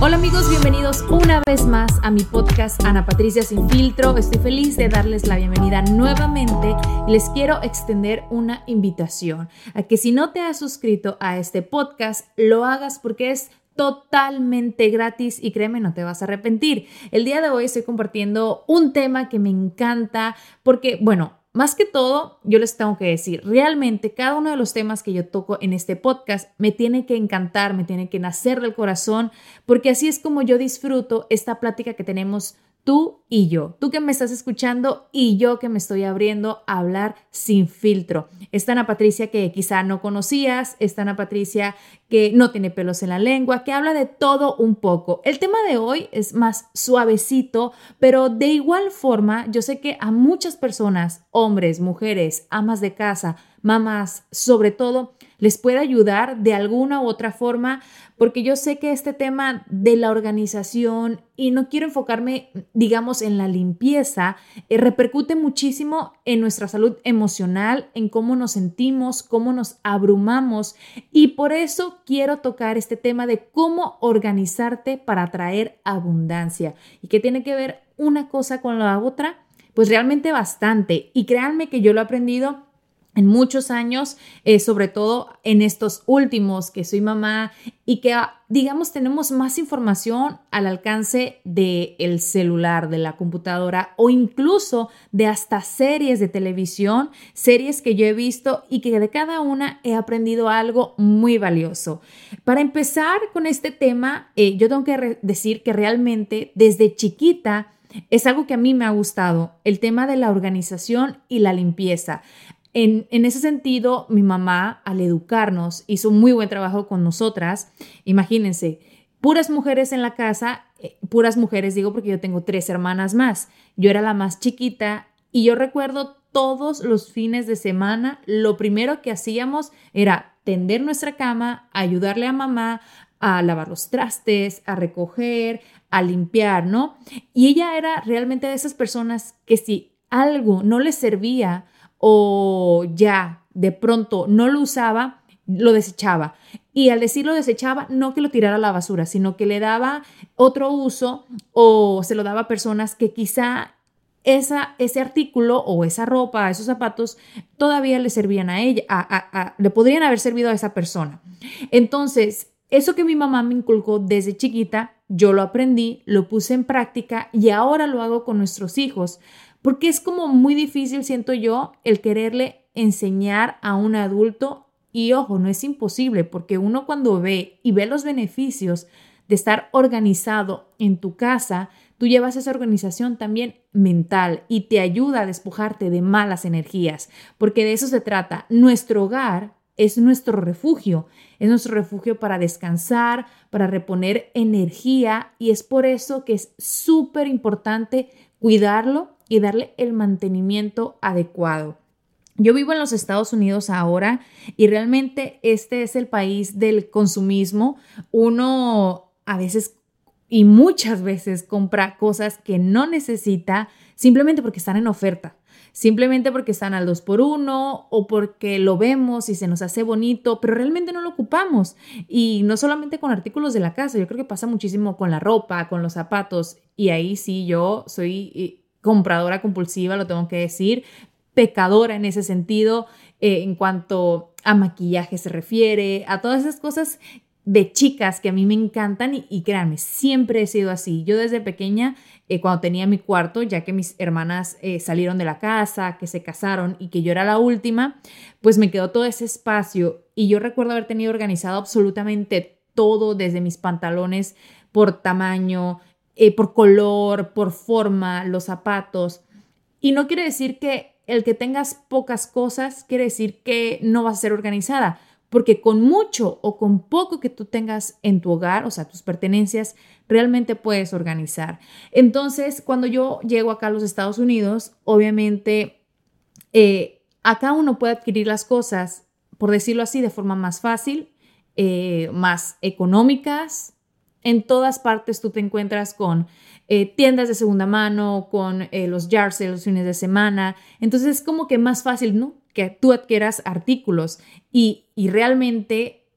Hola amigos, bienvenidos una vez más a mi podcast Ana Patricia Sin Filtro. Estoy feliz de darles la bienvenida nuevamente y les quiero extender una invitación a que si no te has suscrito a este podcast, lo hagas porque es totalmente gratis y créeme, no te vas a arrepentir. El día de hoy estoy compartiendo un tema que me encanta porque, bueno, más que todo, yo les tengo que decir, realmente cada uno de los temas que yo toco en este podcast me tiene que encantar, me tiene que nacer del corazón, porque así es como yo disfruto esta plática que tenemos tú y yo, tú que me estás escuchando y yo que me estoy abriendo a hablar sin filtro. Esta Ana Patricia que quizá no conocías, esta Ana Patricia que no tiene pelos en la lengua, que habla de todo un poco. El tema de hoy es más suavecito, pero de igual forma yo sé que a muchas personas, hombres, mujeres, amas de casa, mamás, sobre todo, les puede ayudar de alguna u otra forma, porque yo sé que este tema de la organización, y no quiero enfocarme, digamos, en la limpieza, eh, repercute muchísimo en nuestra salud emocional, en cómo nos sentimos, cómo nos abrumamos, y por eso quiero tocar este tema de cómo organizarte para atraer abundancia. ¿Y qué tiene que ver una cosa con la otra? Pues realmente bastante. Y créanme que yo lo he aprendido en muchos años, eh, sobre todo en estos últimos que soy mamá y que, ah, digamos, tenemos más información al alcance del celular, de la computadora o incluso de hasta series de televisión, series que yo he visto y que de cada una he aprendido algo muy valioso. Para empezar con este tema, eh, yo tengo que decir que realmente desde chiquita, es algo que a mí me ha gustado, el tema de la organización y la limpieza. En, ese sentido, mi mamá, al educarnos, hizo muy buen trabajo con nosotras. Imagínense, puras mujeres en la casa, eh, puras mujeres digo porque yo tengo tres hermanas más. Yo era la más chiquita y yo recuerdo todos los fines de semana, lo primero que hacíamos era tender nuestra cama, ayudarle a mamá a lavar los trastes, a recoger, a limpiar, ¿no? Y ella era realmente de esas personas que si algo no le servía, o ya de pronto no lo usaba, lo desechaba. Y al decirlo desechaba, no que lo tirara a la basura, sino que le daba otro uso o se lo daba a personas que quizá esa, ese artículo o esa ropa, esos zapatos, todavía le servían a ella, le podrían haber servido a esa persona. Entonces, eso que mi mamá me inculcó desde chiquita, yo lo aprendí, lo puse en práctica y ahora lo hago con nuestros hijos porque es como muy difícil, siento yo, el quererle enseñar a un adulto y ojo, no es imposible, porque uno cuando ve y ve los beneficios de estar organizado en tu casa, tú llevas esa organización también mental y te ayuda a despojarte de malas energías, porque de eso se trata. Nuestro hogar es nuestro refugio, es nuestro refugio para descansar, para reponer energía y es por eso que es súper importante cuidarlo y darle el mantenimiento adecuado. Yo vivo en los Estados Unidos ahora y realmente este es el país del consumismo. Uno a veces y muchas veces compra cosas que no necesita simplemente porque están en oferta, simplemente porque están al 2 por 1 o porque lo vemos y se nos hace bonito, pero realmente no lo ocupamos. Y no solamente con artículos de la casa, yo creo que pasa muchísimo con la ropa, con los zapatos y ahí sí yo soy compradora compulsiva, lo tengo que decir, pecadora en ese sentido, eh, en cuanto a maquillaje se refiere, a todas esas cosas de chicas que a mí me encantan y, créanme, siempre he sido así. Yo desde pequeña, eh, cuando tenía mi cuarto, ya que mis hermanas eh, salieron de la casa, que se casaron y que yo era la última, pues me quedó todo ese espacio y yo recuerdo haber tenido organizado absolutamente todo, desde mis pantalones por tamaño, eh, por color, por forma, los zapatos. Y no quiere decir que el que tengas pocas cosas quiere decir que no vas a ser organizada porque con mucho o con poco que tú tengas en tu hogar, o sea, tus pertenencias, realmente puedes organizar. Entonces, cuando yo llego acá a los Estados Unidos, obviamente, eh, acá uno puede adquirir las cosas, por decirlo así, de forma más fácil, eh, más económicas. En todas partes tú te encuentras con eh, tiendas de segunda mano, con los yard los fines de semana. Entonces es como que más fácil, ¿no? que tú adquieras artículos y, realmente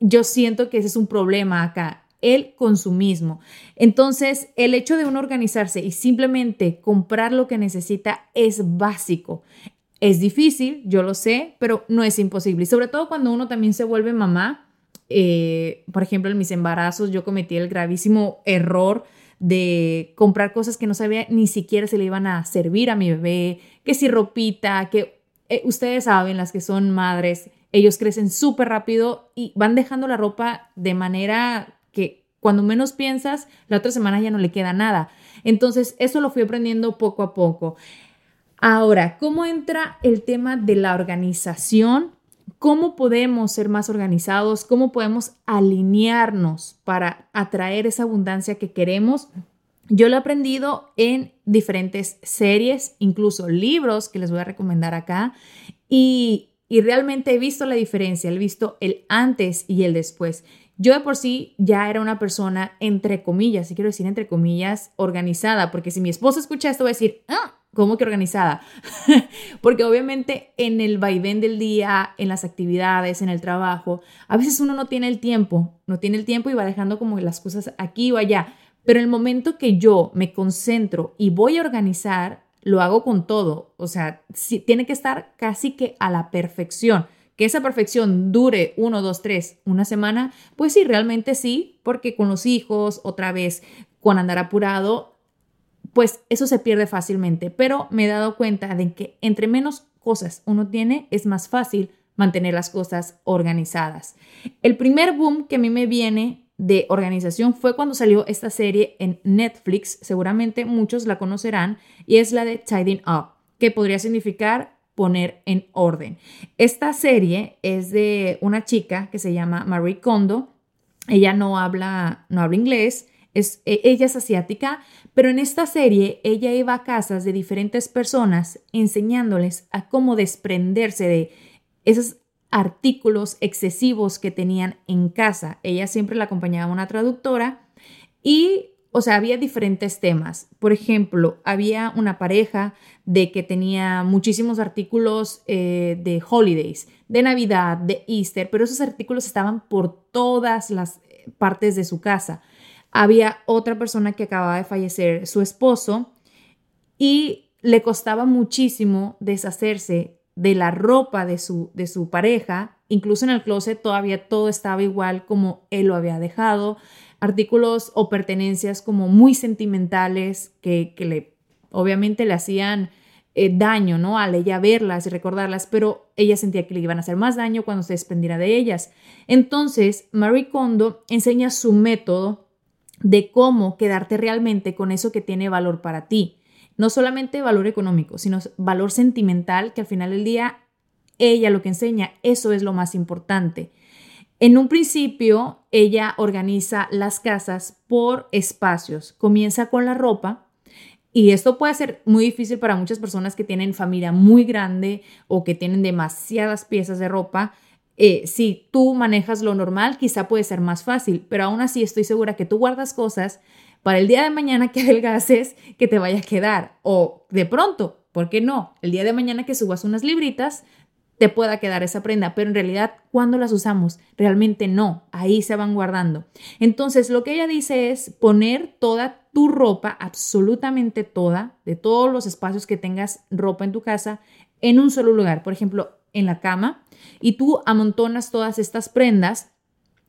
yo siento que ese es un problema acá, el consumismo. Entonces, el hecho de uno organizarse y simplemente comprar lo que necesita es básico. Es difícil, yo lo sé, pero no es imposible. Y sobre todo cuando uno también se vuelve mamá. Eh, por ejemplo, en mis embarazos yo cometí el gravísimo error de comprar cosas que no sabía ni siquiera se le iban a servir a mi bebé, que si ropita, que eh, ustedes saben, las que son madres, ellos crecen súper rápido y van dejando la ropa de manera que cuando menos piensas, la otra semana ya no le queda nada. Entonces, eso lo fui aprendiendo poco a poco. Ahora, ¿cómo entra el tema de la organización? ¿Cómo podemos ser más organizados? ¿Cómo podemos alinearnos para atraer esa abundancia que queremos? Yo lo he aprendido en diferentes series, incluso libros que les voy a recomendar acá. Y, realmente he visto la diferencia, he visto el antes y el después. Yo de por sí ya era una persona, entre comillas, y quiero decir entre comillas, organizada, porque si mi esposo escucha esto va a decir, ah, ¿cómo que organizada? porque obviamente en el vaivén del día, en las actividades, en el trabajo, a veces uno no tiene el tiempo, no tiene el tiempo y va dejando como las cosas aquí o allá. Pero el momento que yo me concentro y voy a organizar, lo hago con todo. O sea, tiene que estar casi que a la perfección. Que esa perfección dure uno, dos, tres, una semana, pues sí, realmente sí, porque con los hijos, otra vez, con andar apurado, pues eso se pierde fácilmente. Pero me he dado cuenta de que entre menos cosas uno tiene, es más fácil mantener las cosas organizadas. El primer boom que a mí me viene de organización fue cuando salió esta serie en Netflix, seguramente muchos la conocerán, y es la de Tidying Up, que podría significar poner en orden. Esta serie es de una chica que se llama Marie Kondo. Ella no habla, no habla inglés, es, e, ella es asiática, pero en esta serie ella iba a casas de diferentes personas enseñándoles a cómo desprenderse de esas artículos excesivos que tenían en casa. Ella siempre la acompañaba una traductora y, o sea, había diferentes temas. Por ejemplo, había una pareja de que tenía muchísimos artículos eh, de holidays, de Navidad, de Easter, pero esos artículos estaban por todas las partes de su casa. Había otra persona que acababa de fallecer, su esposo, y le costaba muchísimo deshacerse de la ropa de su, de su pareja, incluso en el closet todavía todo estaba igual como él lo había dejado, artículos o pertenencias como muy sentimentales que, que le obviamente le hacían eh, daño, ¿no? Al ella verlas y recordarlas, pero ella sentía que le iban a hacer más daño cuando se desprendiera de ellas. Entonces, Marie Kondo enseña su método de cómo quedarte realmente con eso que tiene valor para ti no solamente valor económico, sino valor sentimental, que al final del día ella lo que enseña, eso es lo más importante. En un principio, ella organiza las casas por espacios. Comienza con la ropa, y esto puede ser muy difícil para muchas personas que tienen familia muy grande o que tienen demasiadas piezas de ropa. Eh, si tú manejas lo normal, quizá puede ser más fácil, pero aún así estoy segura que tú guardas cosas para el día de mañana que adelgaces que te vaya a quedar. O de pronto, ¿por qué no? El día de mañana que subas unas libritas, te pueda quedar esa prenda, pero en realidad, ¿cuándo las usamos? Realmente no, ahí se van guardando. Entonces, lo que ella dice es poner toda tu ropa, absolutamente toda, de todos los espacios que tengas ropa en tu casa, en un solo lugar. Por ejemplo, en la cama y tú amontonas todas estas prendas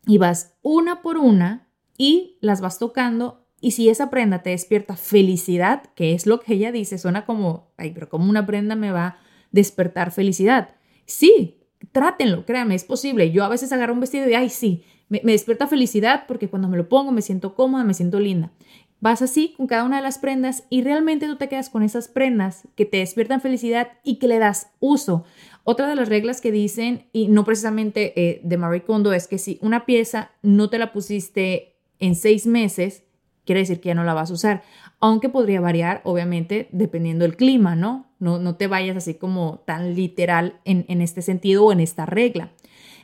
y vas una por una y las vas tocando y si esa prenda te despierta felicidad, que es lo que ella dice, suena como, ay, pero como una prenda me va a despertar felicidad. Sí, trátenlo, créanme, es posible. Yo a veces agarro un vestido y, ay, sí, me, me despierta felicidad porque cuando me lo pongo me siento cómoda, me siento linda. Vas así con cada una de las prendas y realmente tú te quedas con esas prendas que te despiertan felicidad y que le das uso. Otra de las reglas que dicen, y no precisamente eh, de Marie Kondo, es que si una pieza no te la pusiste en seis meses, quiere decir que ya no la vas a usar. Aunque podría variar, obviamente, dependiendo del clima, ¿no? No, no te vayas así como tan literal en, en este sentido o en esta regla.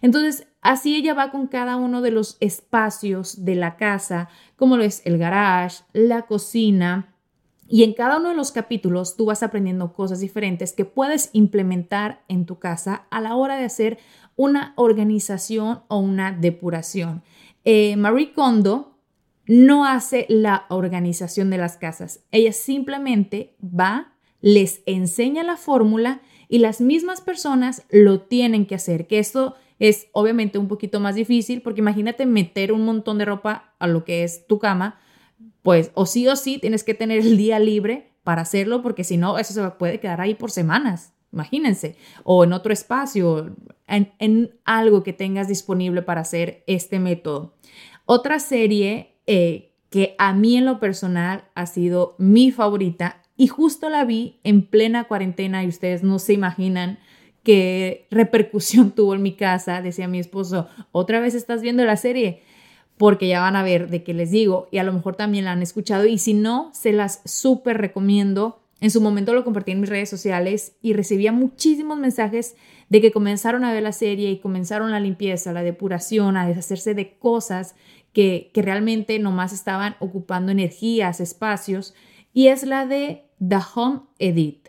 Entonces, así ella va con cada uno de los espacios de la casa, como lo es el garage, la cocina, y en cada uno de los capítulos tú vas aprendiendo cosas diferentes que puedes implementar en tu casa a la hora de hacer una organización o una depuración. Eh, Marie Kondo no hace la organización de las casas. Ella simplemente va, les enseña la fórmula y las mismas personas lo tienen que hacer. Que esto es obviamente un poquito más difícil porque imagínate meter un montón de ropa a lo que es tu cama, pues o sí o sí tienes que tener el día libre para hacerlo porque si no eso se puede quedar ahí por semanas. Imagínense, o en otro espacio, en, algo que tengas disponible para hacer este método. Otra serie eh, que a mí en lo personal ha sido mi favorita y justo la vi en plena cuarentena y ustedes no se imaginan qué repercusión tuvo en mi casa. Decía mi esposo, otra vez estás viendo la serie porque ya van a ver de qué les digo y a lo mejor también la han escuchado. Y si no, se las súper recomiendo. En su momento lo compartí en mis redes sociales y recibía muchísimos mensajes de que comenzaron a ver la serie y comenzaron la limpieza, la depuración, a deshacerse de cosas que, que realmente nomás estaban ocupando energías, espacios, y es la de The Home Edit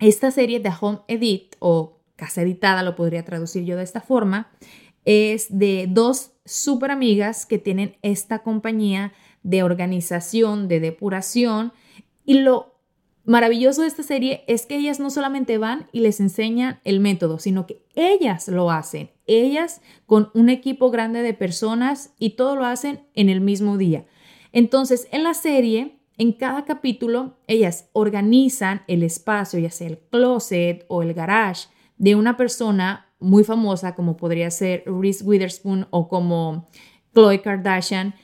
Esta serie de Home Edit o casa editada, lo podría traducir yo de esta forma, es de dos super amigas que tienen esta compañía de organización, de depuración. Y lo maravilloso de esta serie es que ellas no solamente van y les enseñan el método, sino que ellas lo hacen. Ellas con un equipo grande de personas y todo lo hacen en el mismo día. Entonces, en la serie en cada capítulo, ellas organizan el espacio, ya sea el closet o el garage, de una persona muy famosa, como podría ser Reese Witherspoon o como Chloe Kardashian,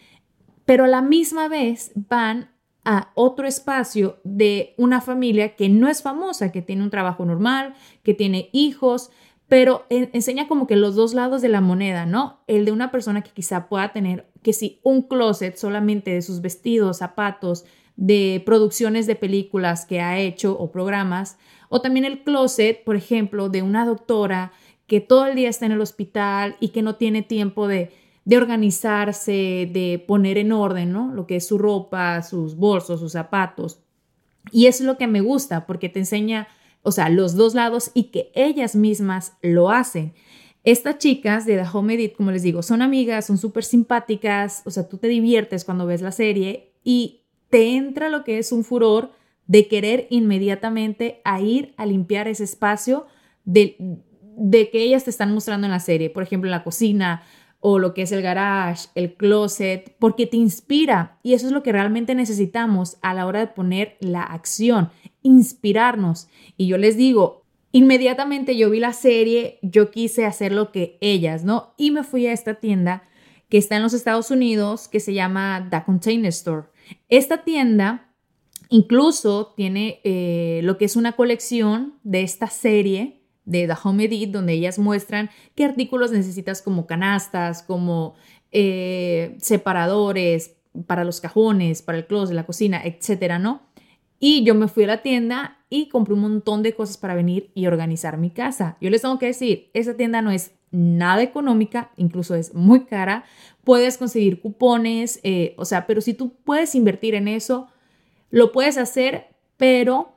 pero a la misma vez van a otro espacio de una familia que no es famosa, que tiene un trabajo normal, que tiene hijos, pero enseña como que los dos lados de la moneda, ¿no? El de una persona que quizá pueda tener que si un closet solamente de sus vestidos, zapatos, de producciones de películas que ha hecho o programas, o también el closet, por ejemplo, de una doctora que todo el día está en el hospital y que no tiene tiempo de, de organizarse, de poner en orden, ¿no? Lo que es su ropa, sus bolsos, sus zapatos. Y es lo que me gusta porque te enseña, o sea, los dos lados y que ellas mismas lo hacen. Estas chicas de The Home como les digo, son amigas, son súper simpáticas, o sea, tú te diviertes cuando ves la serie y te entra lo que es un furor de querer inmediatamente a ir a limpiar ese espacio de, de que ellas te están mostrando en la serie, por ejemplo, en la cocina o lo que es el garage, el closet, porque te inspira y eso es lo que realmente necesitamos a la hora de poner la acción, inspirarnos. Y yo les digo, inmediatamente yo vi la serie, yo quise hacer lo que ellas, ¿no? Y me fui a esta tienda que está en los Estados Unidos, que se llama The Container Store. Esta tienda incluso tiene eh, lo que es una colección de esta serie de The Home Edit, donde ellas muestran qué artículos necesitas como canastas, como eh, separadores para los cajones, para el closet, la cocina, etcétera, ¿no? Y yo me fui a la tienda y compré un montón de cosas para venir y organizar mi casa. Yo les tengo que decir, esa tienda no es nada económica, incluso es muy cara. Puedes conseguir cupones, eh, o sea, pero si tú puedes invertir en eso, lo puedes hacer, pero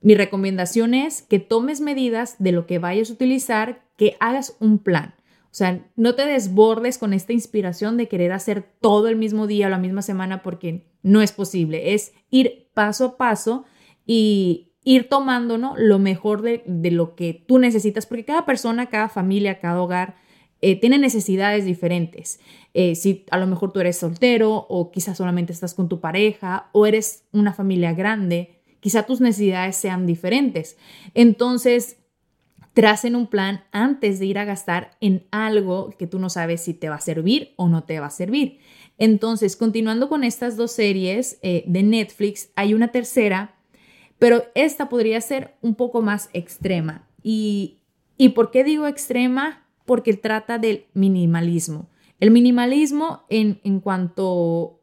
mi recomendación es que tomes medidas de lo que vayas a utilizar, que hagas un plan. O sea, no te desbordes con esta inspiración de querer hacer todo el mismo día o la misma semana porque no es posible. Es ir paso a paso y ir tomando lo mejor de, lo que tú necesitas, porque cada persona, cada familia, cada hogar eh, tiene necesidades diferentes. Eh, si a lo mejor tú eres soltero o quizás solamente estás con tu pareja o eres una familia grande, quizá tus necesidades sean diferentes. Entonces, tracen un plan antes de ir a gastar en algo que tú no sabes si te va a servir o no te va a servir. Entonces, continuando con estas dos series eh, de Netflix, hay una tercera, pero esta podría ser un poco más extrema. ¿Y, ¿y por qué digo extrema? Porque trata del minimalismo. El minimalismo en, en cuanto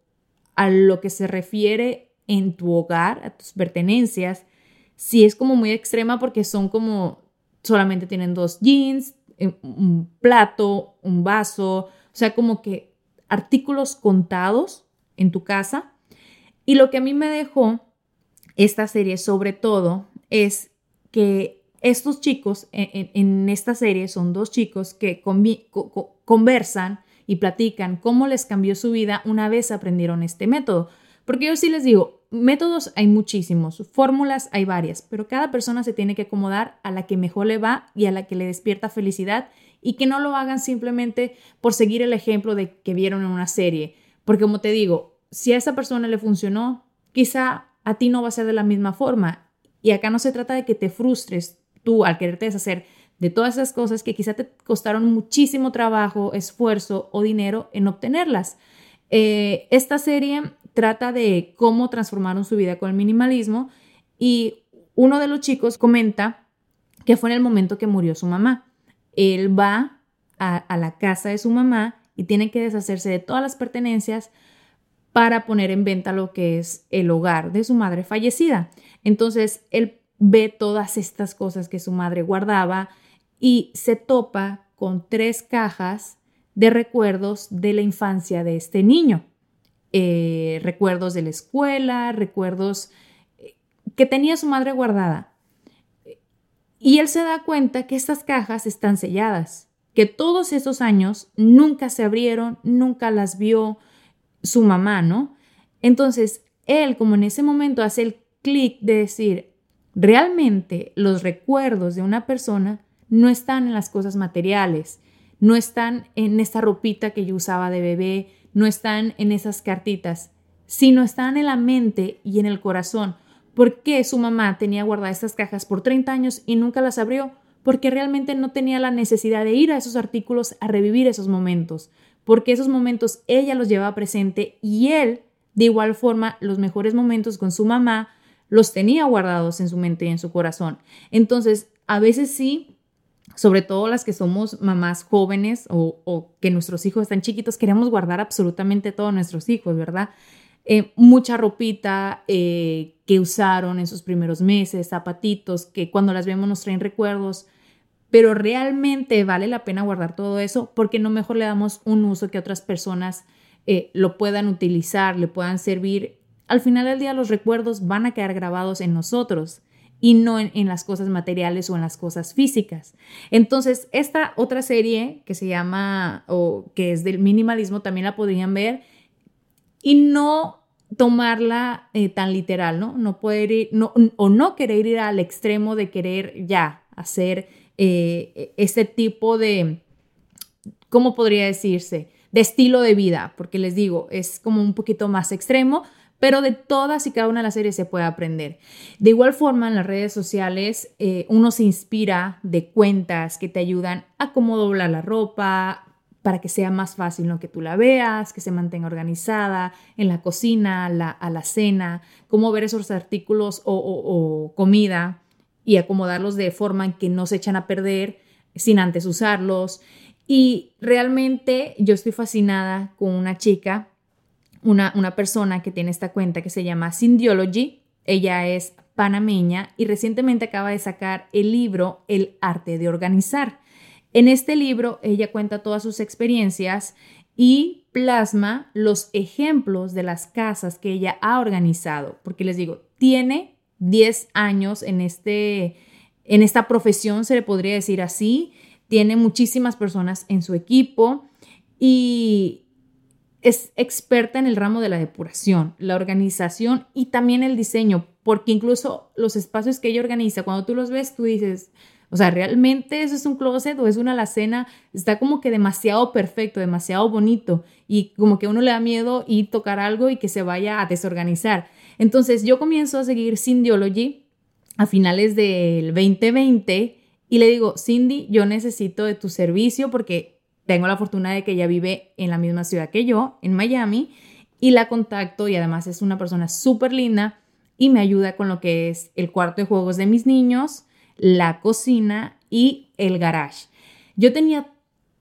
a lo que se refiere en tu hogar, a tus pertenencias, sí es como muy extrema porque son como solamente tienen dos jeans, eh, un plato, un vaso, o sea, como que artículos contados en tu casa. Y lo que a mí me dejó esta serie sobre todo es que estos chicos en, esta serie son dos chicos que conversan y platican cómo les cambió su vida una vez aprendieron este método. Porque yo sí les digo, métodos hay muchísimos, fórmulas hay varias, pero cada persona se tiene que acomodar a la que mejor le va y a la que le despierta felicidad y que no lo hagan simplemente por seguir el ejemplo de que vieron en una serie. Porque como te digo, si a esa persona le funcionó, quizá a ti no va a ser de la misma forma. Y acá no se trata de que te frustres tú al quererte deshacer de todas esas cosas que quizá te costaron muchísimo trabajo, esfuerzo o dinero en obtenerlas. Eh, esta serie trata de cómo transformaron su vida con el minimalismo y uno de los chicos comenta que fue en el momento que murió su mamá. Él va a, la casa de su mamá y tiene que deshacerse de todas las pertenencias para poner en venta lo que es el hogar de su madre fallecida. Entonces, él ve todas estas cosas que su madre guardaba y se topa con tres cajas de recuerdos de la infancia de este niño. Eh, recuerdos de la escuela, recuerdos eh, que tenía su madre guardada. Y él se da cuenta que estas cajas están selladas, que todos esos años nunca se abrieron, nunca las vio su mamá, ¿no? Entonces, él como en ese momento hace el clic de decir, realmente los recuerdos de una persona no están en las cosas materiales, no están en esta ropita que yo usaba de bebé, no están en esas cartitas, sino están en la mente y en el corazón. ¿Por qué su mamá tenía guardadas estas cajas por 30 años y nunca las abrió? Porque realmente no tenía la necesidad de ir a esos artículos a revivir esos momentos, porque esos momentos ella los llevaba presente y él, de igual forma, los mejores momentos con su mamá los tenía guardados en su mente y en su corazón. Entonces, a veces sí sobre todo las que somos mamás jóvenes o, que nuestros hijos están chiquitos, queremos guardar absolutamente todos nuestros hijos, ¿verdad? Eh, mucha ropita eh, que usaron en sus primeros meses, zapatitos que cuando las vemos nos traen recuerdos, pero realmente vale la pena guardar todo eso porque no mejor le damos un uso que otras personas eh, lo puedan utilizar, le puedan servir. Al final del día los recuerdos van a quedar grabados en nosotros y no en, las cosas materiales o en las cosas físicas. Entonces, esta otra serie que se llama, o que es del minimalismo, también la podrían ver y no tomarla eh, tan literal, ¿no? No poder ir, no, o no querer ir al extremo de querer ya hacer este tipo de, ¿cómo podría decirse? De estilo de vida, porque les digo, es como un poquito más extremo, pero de todas y cada una de las series se puede aprender. De igual forma, en las redes sociales eh, uno se inspira de cuentas que te ayudan a cómo doblar la ropa, para que sea más fácil ¿no? que tú la veas, que se mantenga organizada en la cocina, a la cena, cómo ver esos artículos o comida y acomodarlos de forma en que no se echan a perder sin antes usarlos. Y realmente yo estoy fascinada con una chica una, persona que tiene esta cuenta que se llama Syndiology. Ella es panameña y recientemente acaba de sacar el libro El arte de organizar. En este libro ella cuenta todas sus experiencias y plasma los ejemplos de las casas que ella ha organizado, porque les digo, tiene 10 años en, este, en esta profesión, se le podría decir así, tiene muchísimas personas en su equipo y es experta en el ramo de la depuración, la organización y también el diseño, porque incluso los espacios que ella organiza, cuando tú los ves, tú dices, o sea, realmente eso es un closet o es una alacena, está como que demasiado perfecto, demasiado bonito y como que uno le da miedo y tocar algo y que se vaya a desorganizar. Entonces yo comienzo a seguir Cindyology a finales del 2020 y le digo, Cindy, yo necesito de tu servicio porque tengo la fortuna de que ella vive en la misma ciudad que yo, en Miami, y la contacto y además es una persona súper linda y me ayuda con lo que es el cuarto de juegos de mis niños, la cocina y el garage. Yo tenía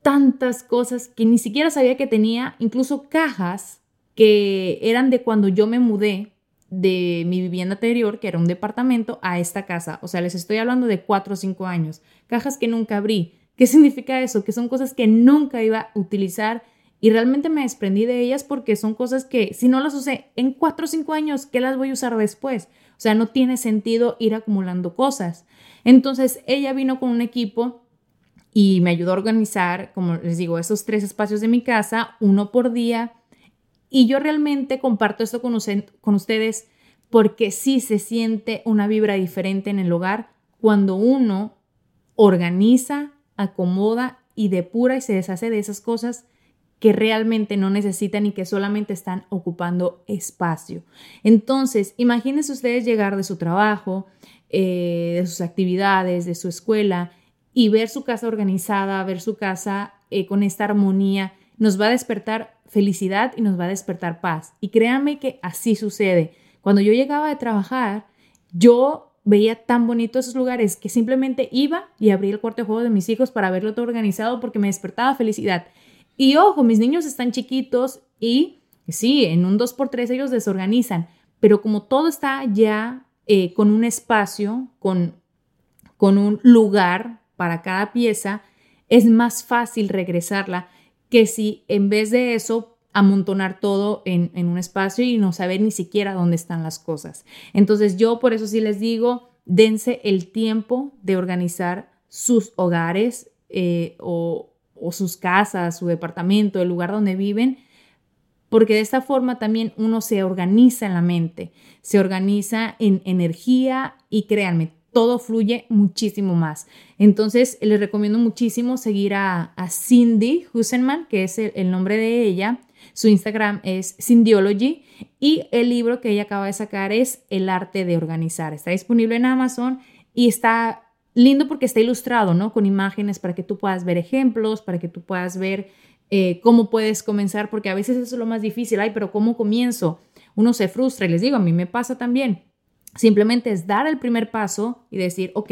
tantas cosas que ni siquiera sabía que tenía, incluso cajas que eran de cuando yo me mudé de mi vivienda anterior, que era un departamento, a esta casa. O sea, les estoy hablando de cuatro o cinco años. Cajas que nunca abrí, ¿Qué significa eso? Que son cosas que nunca iba a utilizar y realmente me desprendí de ellas porque son cosas que si no las usé en cuatro o cinco años, ¿qué las voy a usar después? O sea, no tiene sentido ir acumulando cosas. Entonces, ella vino con un equipo y me ayudó a organizar, como les digo, esos tres espacios de mi casa, uno por día. Y yo realmente comparto esto con, ustedes porque sí se siente una vibra diferente en el hogar cuando uno organiza, acomoda y depura y se deshace de esas cosas que realmente no necesitan y que solamente están ocupando espacio. Entonces, imagínense ustedes llegar de su trabajo, eh, de sus actividades, de su escuela y ver su casa organizada, ver su casa eh, con esta armonía, nos va a despertar felicidad y nos va a despertar paz. Y créanme que así sucede. Cuando yo llegaba de trabajar, yo veía tan bonito esos lugares que simplemente iba y abría el cuarto de juego de mis hijos para verlo todo organizado porque me despertaba felicidad. Y ojo, mis niños están chiquitos y sí, en un 2x3 ellos desorganizan, pero como todo está ya eh, con un espacio, con, con un lugar para cada pieza, es más fácil regresarla que si en vez de eso amontonar todo en, un espacio y no saber ni siquiera dónde están las cosas. Entonces yo por eso sí les digo, dense el tiempo de organizar sus hogares eh, o, sus casas, su departamento, el lugar donde viven, porque de esta forma también uno se organiza en la mente, se organiza en energía y créanme, todo fluye muchísimo más. Entonces, les recomiendo muchísimo seguir a, Cindy Husenman, que es el, nombre de ella. Su Instagram es Syndiology y el libro que ella acaba de sacar es El arte de organizar. Está disponible en Amazon y está lindo porque está ilustrado, ¿no? Con imágenes para que tú puedas ver ejemplos, para que tú puedas ver eh, cómo puedes comenzar, porque a veces eso es lo más difícil. Ay, pero ¿cómo comienzo? Uno se frustra y les digo, a mí me pasa también. Simplemente es dar el primer paso y decir, ok,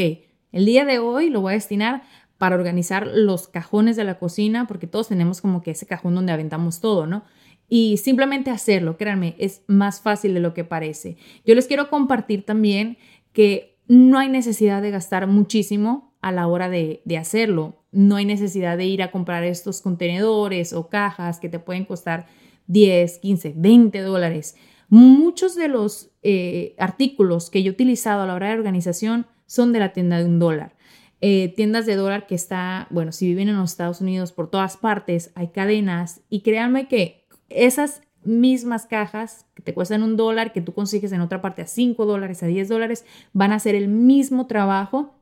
el día de hoy lo voy a destinar para organizar los cajones de la cocina, porque todos tenemos como que ese cajón donde aventamos todo, ¿no? Y simplemente hacerlo, créanme, es más fácil de lo que parece. Yo les quiero compartir también que no hay necesidad de gastar muchísimo a la hora de, hacerlo. No hay necesidad de ir a comprar estos contenedores o cajas que te pueden costar 10, 15, 20 dólares. Muchos de los eh, artículos que yo he utilizado a la hora de organización son de la tienda de un dólar. Eh, tiendas de dólar que está, bueno, si viven en los Estados Unidos por todas partes, hay cadenas y créanme que esas mismas cajas que te cuestan un dólar, que tú consigues en otra parte a 5 dólares, a 10 dólares, van a hacer el mismo trabajo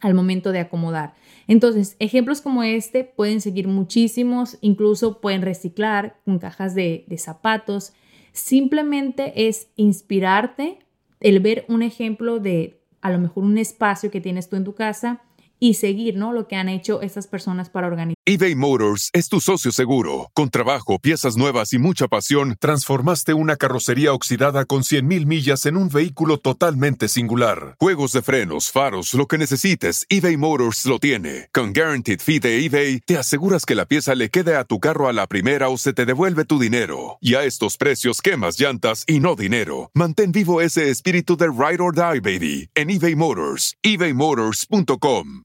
al momento de acomodar. Entonces, ejemplos como este pueden seguir muchísimos, incluso pueden reciclar con cajas de, de zapatos, Simplemente es inspirarte, el ver un ejemplo de a lo mejor un espacio que tienes tú en tu casa y seguir, ¿no? Lo que han hecho estas personas para organizar. eBay Motors es tu socio seguro. Con trabajo, piezas nuevas y mucha pasión, transformaste una carrocería oxidada con 100.000 millas en un vehículo totalmente singular. Juegos de frenos, faros, lo que necesites, eBay Motors lo tiene. Con Guaranteed Fee de eBay, te aseguras que la pieza le quede a tu carro a la primera o se te devuelve tu dinero. Y a estos precios, quemas llantas y no dinero. Mantén vivo ese espíritu de Ride or Die, baby, en eBay Motors. ebaymotors.com.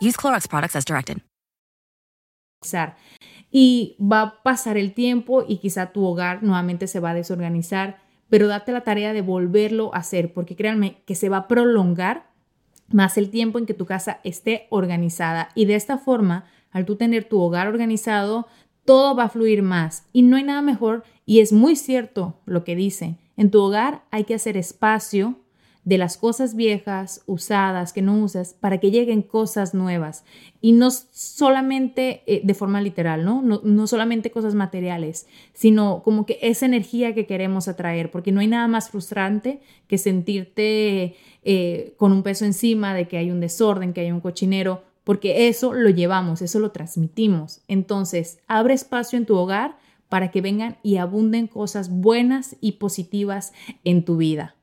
Use Clorox products as directed. Y va a pasar el tiempo y quizá tu hogar nuevamente se va a desorganizar, pero date la tarea de volverlo a hacer, porque créanme que se va a prolongar más el tiempo en que tu casa esté organizada. Y de esta forma, al tú tener tu hogar organizado, todo va a fluir más. Y no hay nada mejor, y es muy cierto lo que dicen, en tu hogar hay que hacer espacio de las cosas viejas, usadas, que no usas, para que lleguen cosas nuevas. Y no solamente eh, de forma literal, ¿no? ¿no? solamente cosas materiales, sino como que esa energía que queremos atraer, porque no hay nada más frustrante que sentirte eh, con un peso encima de que hay un desorden, que hay un cochinero, porque eso lo llevamos, eso lo transmitimos. Entonces, abre espacio en tu hogar para que vengan y abunden cosas buenas y positivas en tu vida.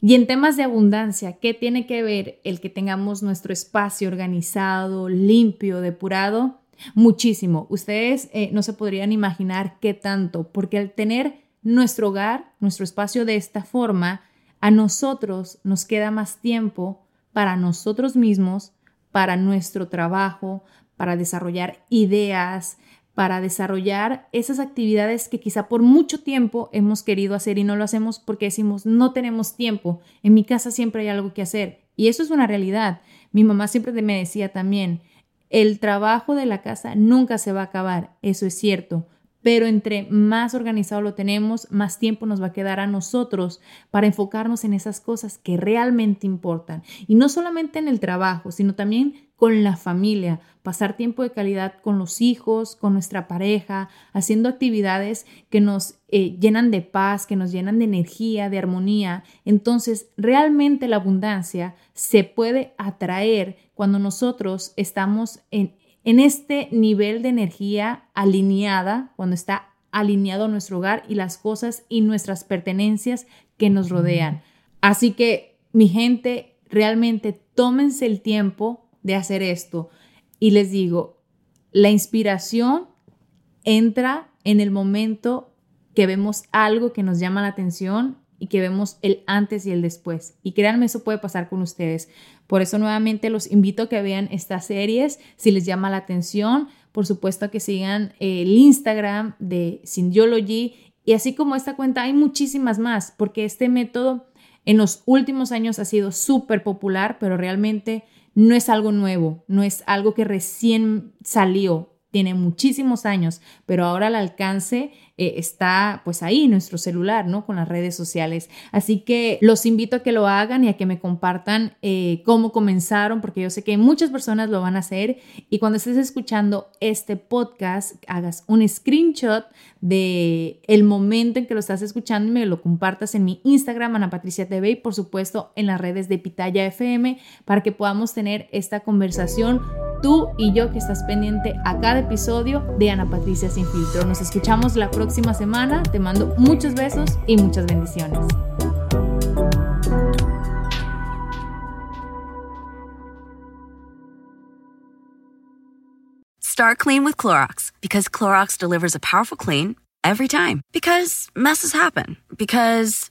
Y en temas de abundancia, ¿qué tiene que ver el que tengamos nuestro espacio organizado, limpio, depurado? Muchísimo. Ustedes eh, no se podrían imaginar qué tanto, porque al tener nuestro hogar, nuestro espacio de esta forma, a nosotros nos queda más tiempo para nosotros mismos, para nuestro trabajo, para desarrollar ideas, para desarrollar esas actividades que quizá por mucho tiempo hemos querido hacer y no lo hacemos porque decimos no tenemos tiempo, en mi casa siempre hay algo que hacer. Y eso es una realidad. Mi mamá siempre me decía también, el trabajo de la casa nunca se va a acabar, eso es cierto, pero entre más organizado lo tenemos, más tiempo nos va a quedar a nosotros para enfocarnos en esas cosas que realmente importan. Y no solamente en el trabajo, sino también con la familia, pasar tiempo de calidad con los hijos, con nuestra pareja, haciendo actividades que nos eh, llenan de paz, que nos llenan de energía, de armonía. Entonces, realmente la abundancia se puede atraer cuando nosotros estamos en, en este nivel de energía alineada, cuando está alineado nuestro hogar y las cosas y nuestras pertenencias que nos rodean. Así que, mi gente, realmente tómense el tiempo de hacer esto. Y les digo, la inspiración entra en el momento que vemos algo que nos llama la atención y que vemos el antes y el después. Y créanme, eso puede pasar con ustedes. Por eso nuevamente los invito a que vean estas series si les llama la atención. Por supuesto que sigan el Instagram de Syndiology y así como esta cuenta hay muchísimas más porque este método en los últimos años ha sido súper popular, pero realmente no es algo nuevo, no es algo que recién salió, tiene muchísimos años, pero ahora el alcance eh, está pues ahí, nuestro celular, ¿no? Con las redes sociales. Así que los invito a que lo hagan y a que me compartan eh, cómo comenzaron, porque yo sé que muchas personas lo van a hacer y cuando estés escuchando este podcast, hagas un screenshot de el momento en que lo estás escuchando y me lo compartas en mi Instagram, Ana Patricia TV y por supuesto en las redes de Pitaya FM para que podamos tener esta conversación tú y yo que estás pendiente a cada episodio de Ana Patricia Sin Filtro. Nos escuchamos la próxima semana. Te mando muchos besos y muchas bendiciones. Start clean with Clorox because Clorox delivers a powerful clean every time. Because messes happen. Because.